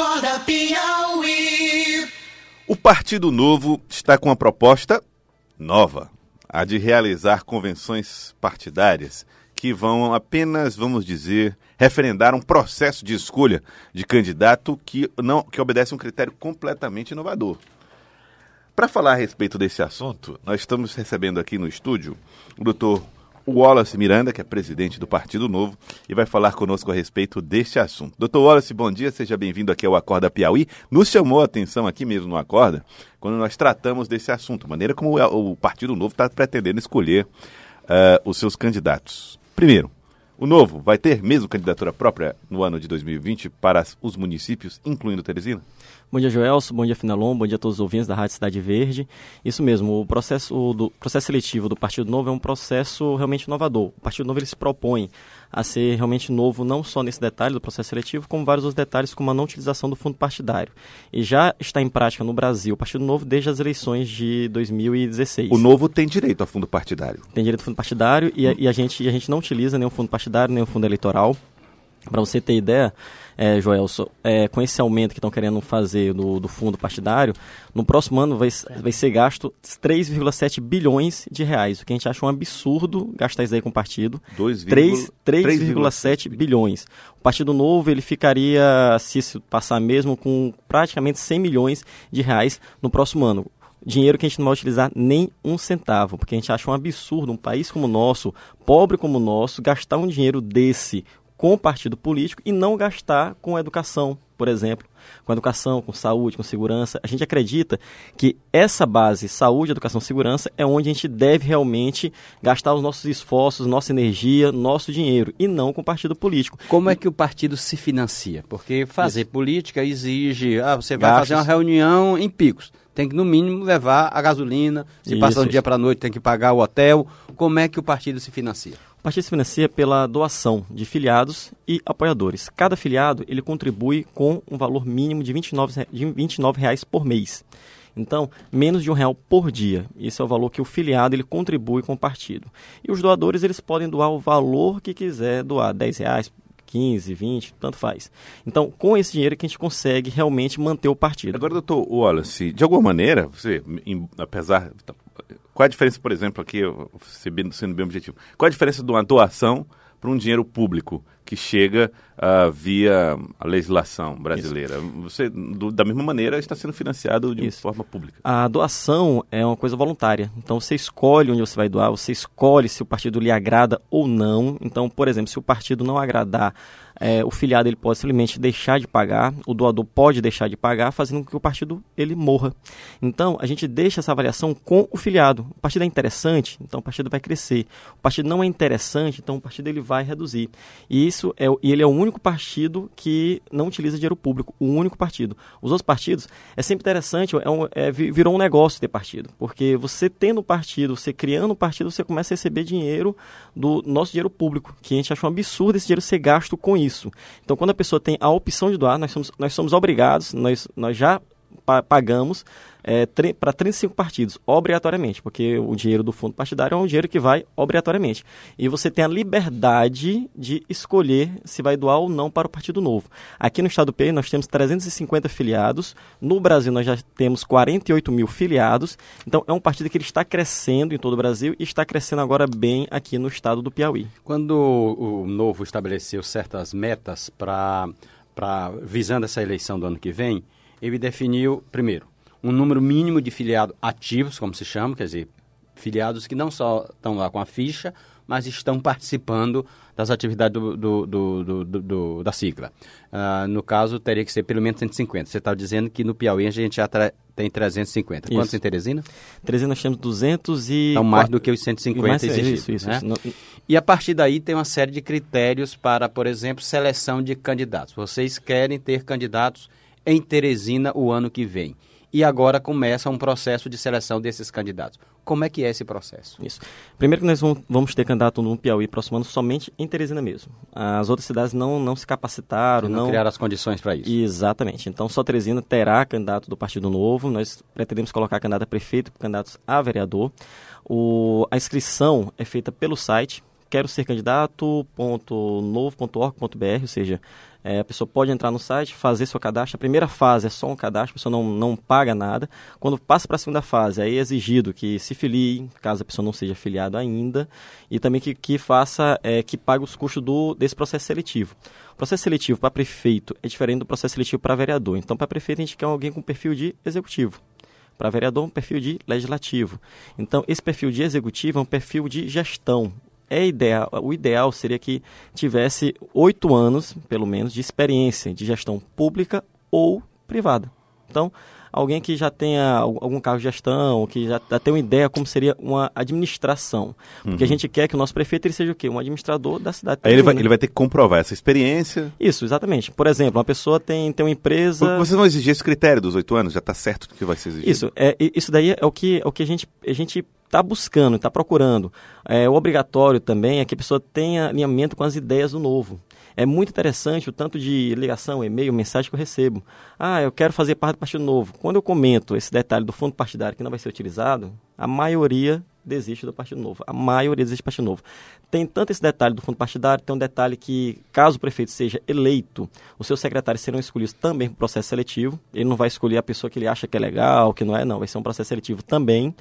Acorda Piauí. O Partido Novo está com uma proposta nova, a de realizar convenções partidárias que vão apenas, vamos dizer, referendar um processo de escolha de candidato que não que obedece a um critério completamente inovador. Para falar a respeito desse assunto, nós estamos recebendo aqui no estúdio o doutor Wallace Miranda, que é presidente do Partido Novo, e vai falar conosco a respeito deste assunto. Doutor Wallace, bom dia, seja bem-vindo aqui ao Acorda Piauí. Nos chamou a atenção aqui mesmo no Acorda, quando nós tratamos desse assunto, maneira como o Partido Novo está pretendendo escolher uh, os seus candidatos. Primeiro, o Novo vai ter mesmo candidatura própria no ano de 2020 para os municípios, incluindo Teresina? Bom dia, Joelso. Bom dia, Finalon. Bom dia a todos os ouvintes da Rádio Cidade Verde. Isso mesmo, o processo o do processo seletivo do Partido Novo é um processo realmente inovador. O Partido Novo ele se propõe a ser realmente novo não só nesse detalhe do processo seletivo, como vários outros detalhes, como a não utilização do fundo partidário. E já está em prática no Brasil o Partido Novo desde as eleições de 2016. O Novo tem direito a fundo partidário? Tem direito a fundo partidário e, a, e a gente, e a gente não utiliza nenhum fundo partidário, nenhum fundo eleitoral. Para você ter ideia, é, Joelson, é, com esse aumento que estão querendo fazer do, do, fundo partidário, no próximo ano vai, vai ser gasto 3,7 bilhões de reais, o que a gente acha um absurdo gastar isso aí com o partido. 3,7 bilhões. O Partido Novo ele ficaria, se isso passar mesmo, com praticamente 100 milhões de reais no próximo ano dinheiro que a gente não vai utilizar nem um centavo, porque a gente acha um absurdo um país como o nosso, pobre como o nosso, gastar um dinheiro desse com o partido político e não gastar com educação, por exemplo, com educação, com saúde, com segurança. A gente acredita que essa base, saúde, educação, segurança, é onde a gente deve realmente gastar os nossos esforços, nossa energia, nosso dinheiro, e não com o partido político. Como é que o partido se financia? Porque fazer Isso. política exige, ah, você vai Gastos. fazer uma reunião em picos tem que no mínimo levar a gasolina, se isso, passa um dia para a noite tem que pagar o hotel. Como é que o partido se financia? O partido se financia pela doação de filiados e apoiadores. Cada filiado ele contribui com um valor mínimo de R$ 29, de 29 reais por mês. Então, menos de um real por dia. Esse é o valor que o filiado ele contribui com o partido. E os doadores eles podem doar o valor que quiser doar, 10 reais, 15, 20, tanto faz. Então, com esse dinheiro que a gente consegue realmente manter o partido. Agora, doutor Wallace, de alguma maneira, você, apesar qual a diferença, por exemplo, aqui, sendo bem objetivo, qual a diferença de uma doação para um dinheiro público que chega uh, via a legislação brasileira. Isso. Você, do, da mesma maneira, está sendo financiado de forma pública. A doação é uma coisa voluntária. Então, você escolhe onde você vai doar, você escolhe se o partido lhe agrada ou não. Então, por exemplo, se o partido não agradar é, o filiado ele pode simplesmente deixar de pagar, o doador pode deixar de pagar, fazendo com que o partido ele morra. Então, a gente deixa essa avaliação com o filiado. O partido é interessante, então o partido vai crescer. O partido não é interessante, então o partido ele vai reduzir. E isso é, e ele é o único partido que não utiliza dinheiro público, o único partido. Os outros partidos é sempre interessante, é um, é, virou um negócio ter partido, porque você tendo partido, você criando um partido, você começa a receber dinheiro do nosso dinheiro público, que a gente acha um absurdo esse dinheiro ser gasto com isso isso. Então, quando a pessoa tem a opção de doar, nós somos, nós somos obrigados, nós, nós já pagamos é, para 35 partidos, obrigatoriamente, porque o dinheiro do fundo partidário é um dinheiro que vai obrigatoriamente. E você tem a liberdade de escolher se vai doar ou não para o Partido Novo. Aqui no estado do Piauí nós temos 350 filiados, no Brasil nós já temos 48 mil filiados, então é um partido que ele está crescendo em todo o Brasil e está crescendo agora bem aqui no estado do Piauí. Quando o Novo estabeleceu certas metas para visando essa eleição do ano que vem, ele definiu, primeiro, um número mínimo de filiados ativos, como se chama, quer dizer, filiados que não só estão lá com a ficha, mas estão participando das atividades do, do, do, da sigla. Uh, no caso, teria que ser pelo menos 150. Você está dizendo que no Piauí a gente já tem 350. Isso. Quantos em Teresina? Teresina nós temos 200 e... Então, mais do que os 150 mais, exigidos. Isso, isso, né? isso. E a partir daí tem uma série de critérios para, por exemplo, seleção de candidatos. Vocês querem ter candidatos em Teresina o ano que vem e agora começa um processo de seleção desses candidatos. Como é que é esse processo? Isso. Primeiro que nós vamos ter candidato no Piauí próximo ano somente em Teresina mesmo. As outras cidades não, não se capacitaram. Não, não criaram as condições para isso. Exatamente. Então só Teresina terá candidato do Partido Novo. Nós pretendemos colocar candidato a prefeito candidatos a vereador. O, a inscrição é feita pelo site quero ser candidato.novo.org.br, ou seja, É, a pessoa pode entrar no site, fazer seu cadastro. A primeira fase é só um cadastro, a pessoa não, não paga nada. Quando passa para a segunda fase, aí é exigido que se filie, caso a pessoa não seja afiliado ainda, e também que, que faça, é, que pague os custos do, desse processo seletivo. O processo seletivo para prefeito é diferente do processo seletivo para vereador. Então, para prefeito, a gente quer alguém com perfil de executivo para vereador um perfil de legislativo. Então, esse perfil de executivo é um perfil de gestão. É ideal, o ideal seria que tivesse oito anos, pelo menos, de experiência de gestão pública ou privada. Então, alguém que já tenha algum cargo de gestão, que já, já tenha uma ideia como seria uma administração. Porque uhum. a gente quer que o nosso prefeito ele seja o quê? Um administrador da cidade. Aí ele vai, ele vai ter que comprovar essa experiência. Isso, exatamente. Por exemplo, uma pessoa tem, tem uma empresa... Vocês vão exigir esse critério dos oito anos? Já está certo que vai ser exigido? Isso, é, isso daí é o que, é o que a gente... A gente está buscando, está procurando. É, o obrigatório também é que a pessoa tenha alinhamento com as ideias do novo. É muito interessante o tanto de ligação, e-mail, mensagem que eu recebo. Ah, eu quero fazer parte do Partido Novo. Quando eu comento esse detalhe do fundo partidário que não vai ser utilizado, a maioria desiste do Partido Novo. A maioria desiste do Partido Novo. Tem tanto esse detalhe do fundo partidário, tem um detalhe que, caso o prefeito seja eleito, os seus secretários serão escolhidos também por processo seletivo. Ele não vai escolher a pessoa que ele acha que é legal, que não é, não. Vai ser um processo seletivo também.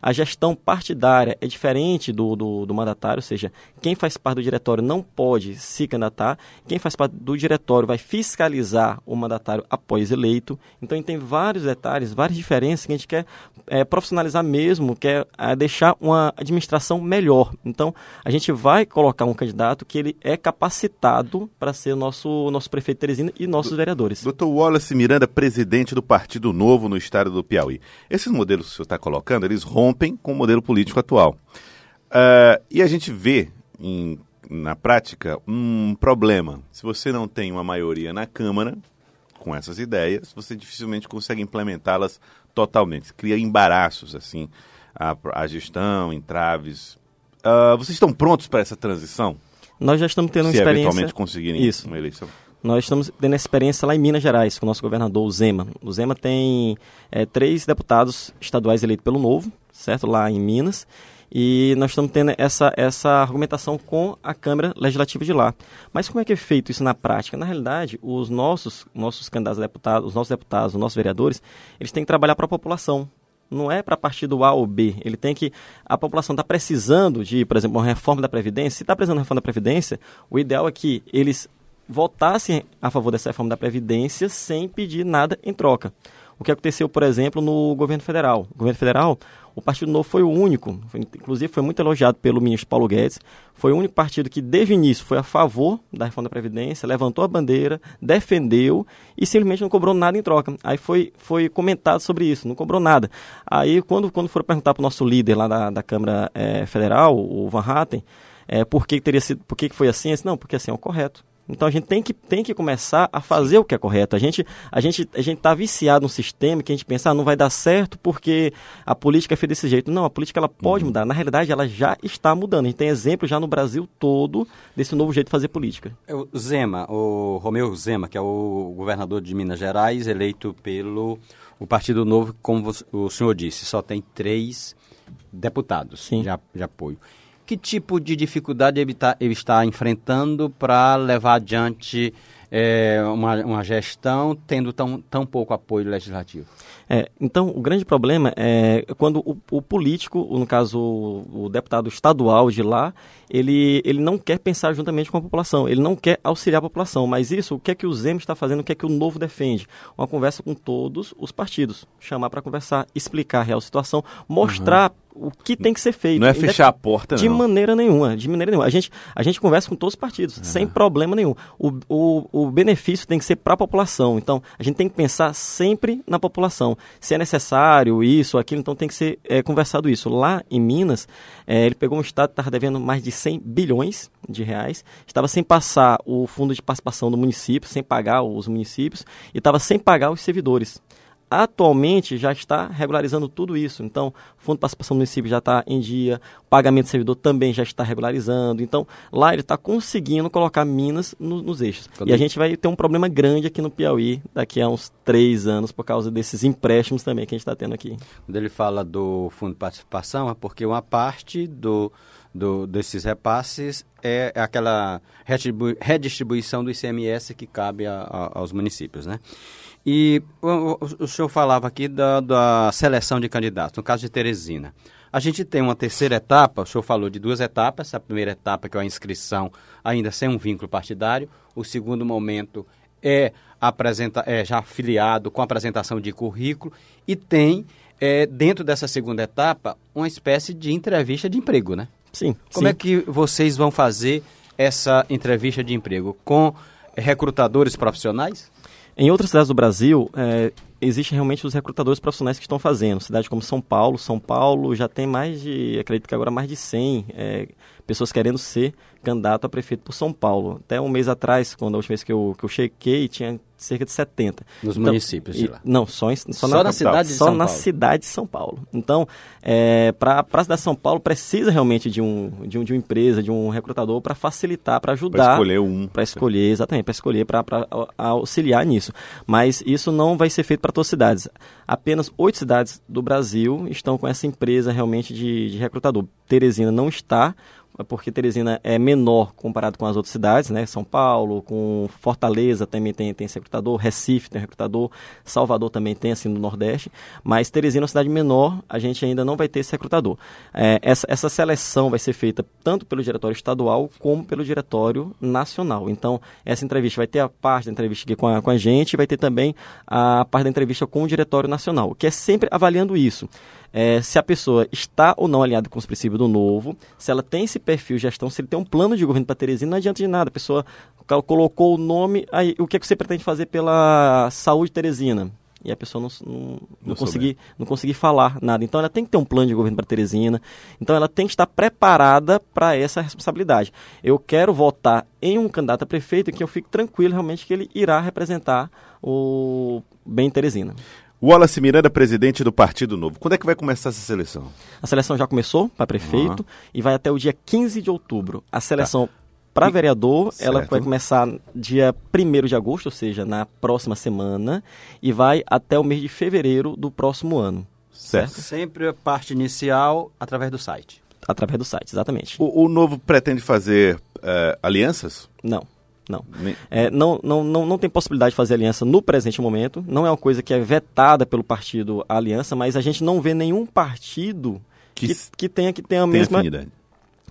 A gestão partidária é diferente do, do, do, mandatário, ou seja, quem faz parte do diretório não pode se candidatar, quem faz parte do diretório vai fiscalizar o mandatário após eleito. Então, tem vários detalhes, várias diferenças que a gente quer é, profissionalizar mesmo, quer é, deixar uma administração melhor. Então, a gente vai colocar um candidato que ele é capacitado para ser o nosso, nosso prefeito Teresina e nossos do, vereadores. Doutor Wallace Miranda, presidente do Partido Novo no estado do Piauí. Esses modelos que o senhor está colocando, eles rompem rompem com o modelo político atual. Uh, e a gente vê em, na prática um problema. Se você não tem uma maioria na Câmara com essas ideias, você dificilmente consegue implementá-las totalmente. Cria embaraços assim a, a gestão, entraves. Uh, vocês estão prontos para essa transição? Nós já estamos tendo uma experiência. Eventualmente conseguirem Isso. uma eleição. Nós estamos tendo experiência lá em Minas Gerais, com o nosso governador, o Zema. O Zema tem é, três deputados estaduais eleitos pelo Novo, certo? Lá em Minas. E nós estamos tendo essa, essa argumentação com a Câmara Legislativa de lá. Mas como é que é feito isso na prática? Na realidade, os nossos, nossos candidatos a deputados, os nossos deputados, os nossos vereadores, eles têm que trabalhar para a população. Não é para partido A ou B. Ele tem que. A população está precisando de, por exemplo, uma reforma da Previdência. Se está precisando de uma reforma da Previdência, o ideal é que eles votassem a favor dessa reforma da Previdência sem pedir nada em troca. O que aconteceu, por exemplo, no governo federal. O governo federal, o Partido Novo foi o único, foi, inclusive foi muito elogiado pelo ministro Paulo Guedes, foi o único partido que, desde o início, foi a favor da reforma da Previdência, levantou a bandeira, defendeu e simplesmente não cobrou nada em troca. Aí foi, foi comentado sobre isso, não cobrou nada. Aí, quando, quando foram perguntar para o nosso líder lá da, da Câmara é, Federal, o Van Hatten, é, por que, teria sido, por que, foi assim? Disse, não, porque assim é o correto. Então a gente tem que, tem que começar a fazer o que é correto. A gente a gente a gente está viciado num sistema que a gente pensa ah, não vai dar certo porque a política é feita desse jeito. Não, a política ela pode uhum. mudar. Na realidade ela já está mudando. A gente tem exemplos já no Brasil todo desse novo jeito de fazer política. É o Zema, o Romeu Zema, que é o governador de Minas Gerais, eleito pelo o Partido Novo, como o senhor disse, só tem três deputados Sim. de, de apoio que tipo de dificuldade ele, tá, ele está enfrentando para levar adiante é, uma, uma gestão tendo tão, tão pouco apoio legislativo? É, então, o grande problema é quando o, o político, no caso o, o, deputado estadual de lá, ele, ele não quer pensar juntamente com a população, ele não quer auxiliar a população. Mas isso, o que é que o Zema está fazendo, o que é que o Novo defende? Uma conversa com todos os partidos, chamar para conversar, explicar a real situação, mostrar uhum o que tem que ser feito. Não é fechar a porta, de não. De maneira nenhuma, de maneira nenhuma. A gente, a gente conversa com todos os partidos, uhum. sem problema nenhum. O, o, o benefício tem que ser para a população. Então, a gente tem que pensar sempre na população. Se é necessário isso, aquilo, então tem que ser é, conversado isso. Lá em Minas, é, ele pegou um estado que estava devendo mais de 100 bilhões de reais, estava sem passar o fundo de participação do município, sem pagar os municípios, e estava sem pagar os servidores atualmente já está regularizando tudo isso. Então, o Fundo de Participação do Município já está em dia, o pagamento do servidor também já está regularizando. Então, lá ele está conseguindo colocar Minas no, nos eixos. E a gente vai ter um problema grande aqui no Piauí daqui a uns três anos por causa desses empréstimos também que a gente está tendo aqui. Quando ele fala do Fundo de Participação, é porque uma parte do do, desses repasses é aquela redistribu redistribuição do ICMS que cabe a, a, aos municípios, né? E o, o, senhor falava aqui da, da seleção de candidatos, no caso de Teresina. A gente tem uma terceira etapa, o senhor falou de duas etapas. A primeira etapa, que é a inscrição, ainda sem um vínculo partidário. O segundo momento é, apresenta, é já afiliado com apresentação de currículo. E tem, é, dentro dessa segunda etapa, uma espécie de entrevista de emprego, né? Sim. Como sim. é que vocês vão fazer essa entrevista de emprego? Com recrutadores profissionais? Em outras cidades do Brasil, é, existem realmente os recrutadores profissionais que estão fazendo. Cidades como São Paulo, São Paulo já tem mais de, acredito que agora mais de 100 é, pessoas querendo ser candidato a prefeito por São Paulo. Até um mês atrás, quando a última vez que eu, que eu chequei, tinha cerca de 70. Nos então, municípios de lá? Não, só, em, só, só na, na cidade de Só São na Paulo. cidade de São Paulo. Então, é, para a cidade de São Paulo, precisa realmente de, um, de, um, de uma empresa, de um recrutador para facilitar, para ajudar. Para escolher um. Para escolher, exatamente, para escolher, para auxiliar nisso. Mas isso não vai ser feito para todas as cidades. Apenas oito cidades do Brasil estão com essa empresa realmente de, de recrutador. Teresina não está, porque Teresina é menor comparado com as outras cidades, né? São Paulo, com Fortaleza também tem, tem esse recrutador, Recife tem recrutador, Salvador também tem, assim, no Nordeste, mas Teresina é uma cidade menor, a gente ainda não vai ter esse recrutador. É, essa, essa seleção vai ser feita tanto pelo Diretório Estadual como pelo Diretório Nacional. Então, essa entrevista vai ter a parte da entrevista aqui com a, com a gente e vai ter também a parte da entrevista com o Diretório Nacional, que é sempre avaliando isso é, se a pessoa está ou não alinhada com os princípios do novo, se ela tem esse perfil de gestão, se ele tem um plano de governo para Teresina, não adianta de nada. A pessoa colocou o nome, aí o que, é que você pretende fazer pela saúde Teresina? E a pessoa não, não, não, não conseguir, não conseguir falar nada. Então ela tem que ter um plano de governo para Teresina. Então ela tem que estar preparada para essa responsabilidade. Eu quero votar em um candidato a prefeito que eu fique tranquilo realmente que ele irá representar o bem Teresina. Wallace Miranda, presidente do Partido Novo. Quando é que vai começar essa seleção? A seleção já começou para prefeito uhum. e vai até o dia 15 de outubro. A seleção tá. para vereador, certo. ela vai começar dia 1 de agosto, ou seja, na próxima semana, e vai até o mês de fevereiro do próximo ano. Certo? certo? Sempre a parte inicial através do site. Através do site, exatamente. O, o Novo pretende fazer uh, alianças? Não. Não. É, não, não, não. não tem possibilidade de fazer aliança no presente momento. Não é uma coisa que é vetada pelo partido a aliança, mas a gente não vê nenhum partido que, que, que tenha, que tenha a mesma. Afinidade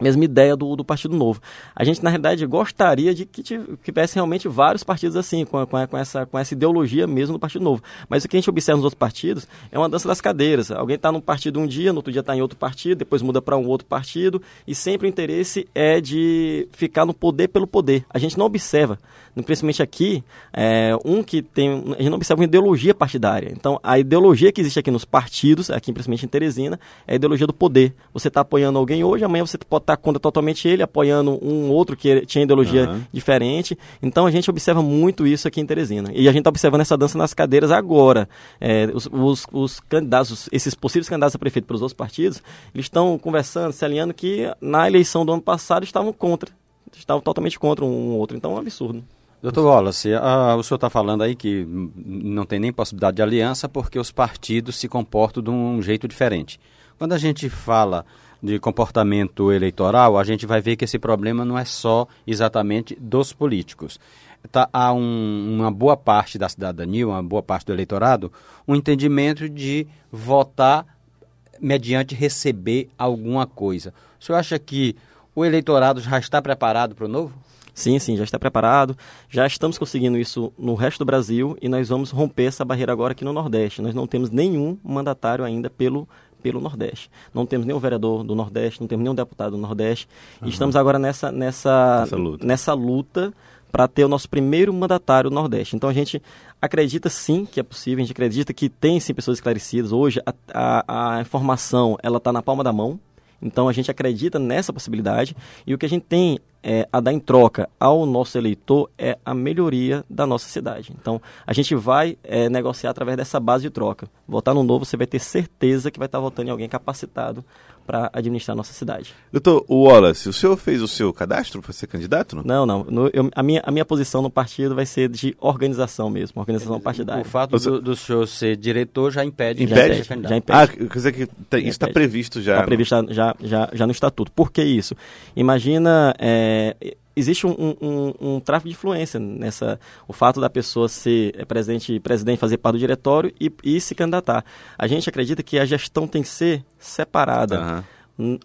mesma ideia do, do Partido Novo. A gente, na realidade, gostaria de que tivesse realmente vários partidos assim, com, com, com, essa, com essa ideologia mesmo do Partido Novo. Mas o que a gente observa nos outros partidos é uma dança das cadeiras. Alguém está num partido um dia, no outro dia está em outro partido, depois muda para um outro partido, e sempre o interesse é de ficar no poder pelo poder. A gente não observa, principalmente aqui, é, um que tem. A gente não observa uma ideologia partidária. Então, a ideologia que existe aqui nos partidos, aqui principalmente em Teresina, é a ideologia do poder. Você está apoiando alguém hoje, amanhã você pode estar contra totalmente ele, apoiando um outro que tinha ideologia uhum. diferente. Então a gente observa muito isso aqui em Teresina. E a gente está observando essa dança nas cadeiras agora. É, os, os, os, candidatos, esses possíveis candidatos a prefeito pelos outros partidos, eles estão conversando, se alinhando que na eleição do ano passado estavam contra. Estavam totalmente contra um outro. Então é um absurdo. Doutor Wallace, a, o senhor está falando aí que não tem nem possibilidade de aliança porque os partidos se comportam de um jeito diferente. Quando a gente fala de comportamento eleitoral, a gente vai ver que esse problema não é só exatamente dos políticos. Tá, há um, uma boa parte da cidadania, uma boa parte do eleitorado, um entendimento de votar mediante receber alguma coisa. O senhor acha que o eleitorado já está preparado para o novo? Sim, sim, já está preparado. Já estamos conseguindo isso no resto do Brasil e nós vamos romper essa barreira agora aqui no Nordeste. Nós não temos nenhum mandatário ainda pelo pelo Nordeste. Não temos nenhum vereador do Nordeste, não temos nenhum deputado do Nordeste. Uhum. E estamos agora nessa, nessa, luta, nessa luta para ter o nosso primeiro mandatário do Nordeste. Então a gente acredita sim que é possível, a gente acredita que tem sim pessoas esclarecidas. Hoje a, a, a informação ela está na palma da mão. Então a gente acredita nessa possibilidade e o que a gente tem é, a dar em troca ao nosso eleitor é a melhoria da nossa cidade. Então, a gente vai é, negociar através dessa base de troca. Votar no novo, você vai ter certeza que vai estar votando em alguém capacitado para administrar a nossa cidade. Doutor Wallace, o senhor fez o seu cadastro para ser candidato? Não, não. não. No, eu, a, minha, a minha posição no partido vai ser de organização mesmo, organização partidária. O fato do, do senhor ser diretor já impede, impede? Já, impede, já impede. Ah, quer dizer que tá, isso está previsto já. Está previsto já, já, já no estatuto. Por que isso? Imagina... É, existe um, um, um, tráfico de influência nessa o fato da pessoa ser é, presidente presidente fazer parte do diretório e, e, se candidatar a gente acredita que a gestão tem que ser separada uhum.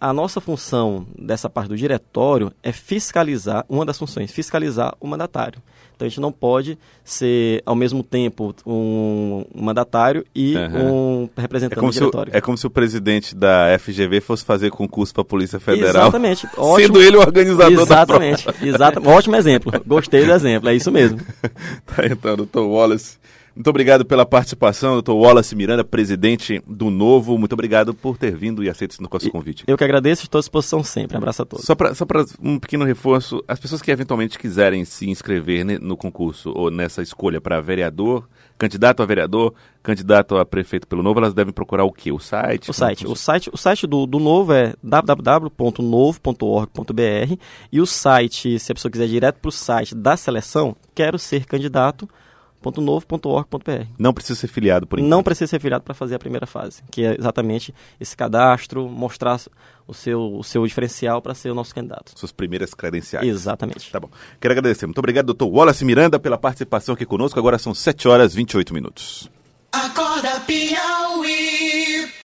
A nossa função dessa parte do diretório é fiscalizar uma das funções fiscalizar o mandatário então a gente não pode ser ao mesmo tempo um mandatário e uhum. um representante é do diretório. O, é como se o presidente da FGV fosse fazer concurso para a Polícia Federal. Exatamente. Ótimo. Sendo ele o organizador Exatamente. da prova. Exatamente. Ótimo exemplo. Gostei do exemplo. É isso mesmo. tá então, doutor Wallace. Muito obrigado pela participação, doutor Wallace Miranda, presidente do Novo. Muito obrigado por ter vindo e aceito esse nosso convite. Eu que agradeço, estou à disposição sempre. Um abraço a todos. Só para um pequeno reforço, as pessoas que eventualmente quiserem se inscrever no concurso ou nessa escolha para vereador, candidato a vereador, candidato a prefeito pelo Novo, elas devem procurar o quê? O site? O site. O site, o site do, do Novo é www.novo.org.br e o site, se a pessoa quiser ir direto para o site da seleção, quero ser candidato novo.org.br. Não precisa ser filiado por enquanto. Não precisa ser filiado para fazer a primeira fase, que é exatamente esse cadastro, mostrar o seu, o seu diferencial para ser o nosso candidato. Suas primeiras credenciais. Exatamente. Tá bom. Quero agradecer. Muito obrigado, doutor Wallace Miranda, pela participação aqui conosco. Agora são 7 horas e 28 minutos. Acorda Piauí.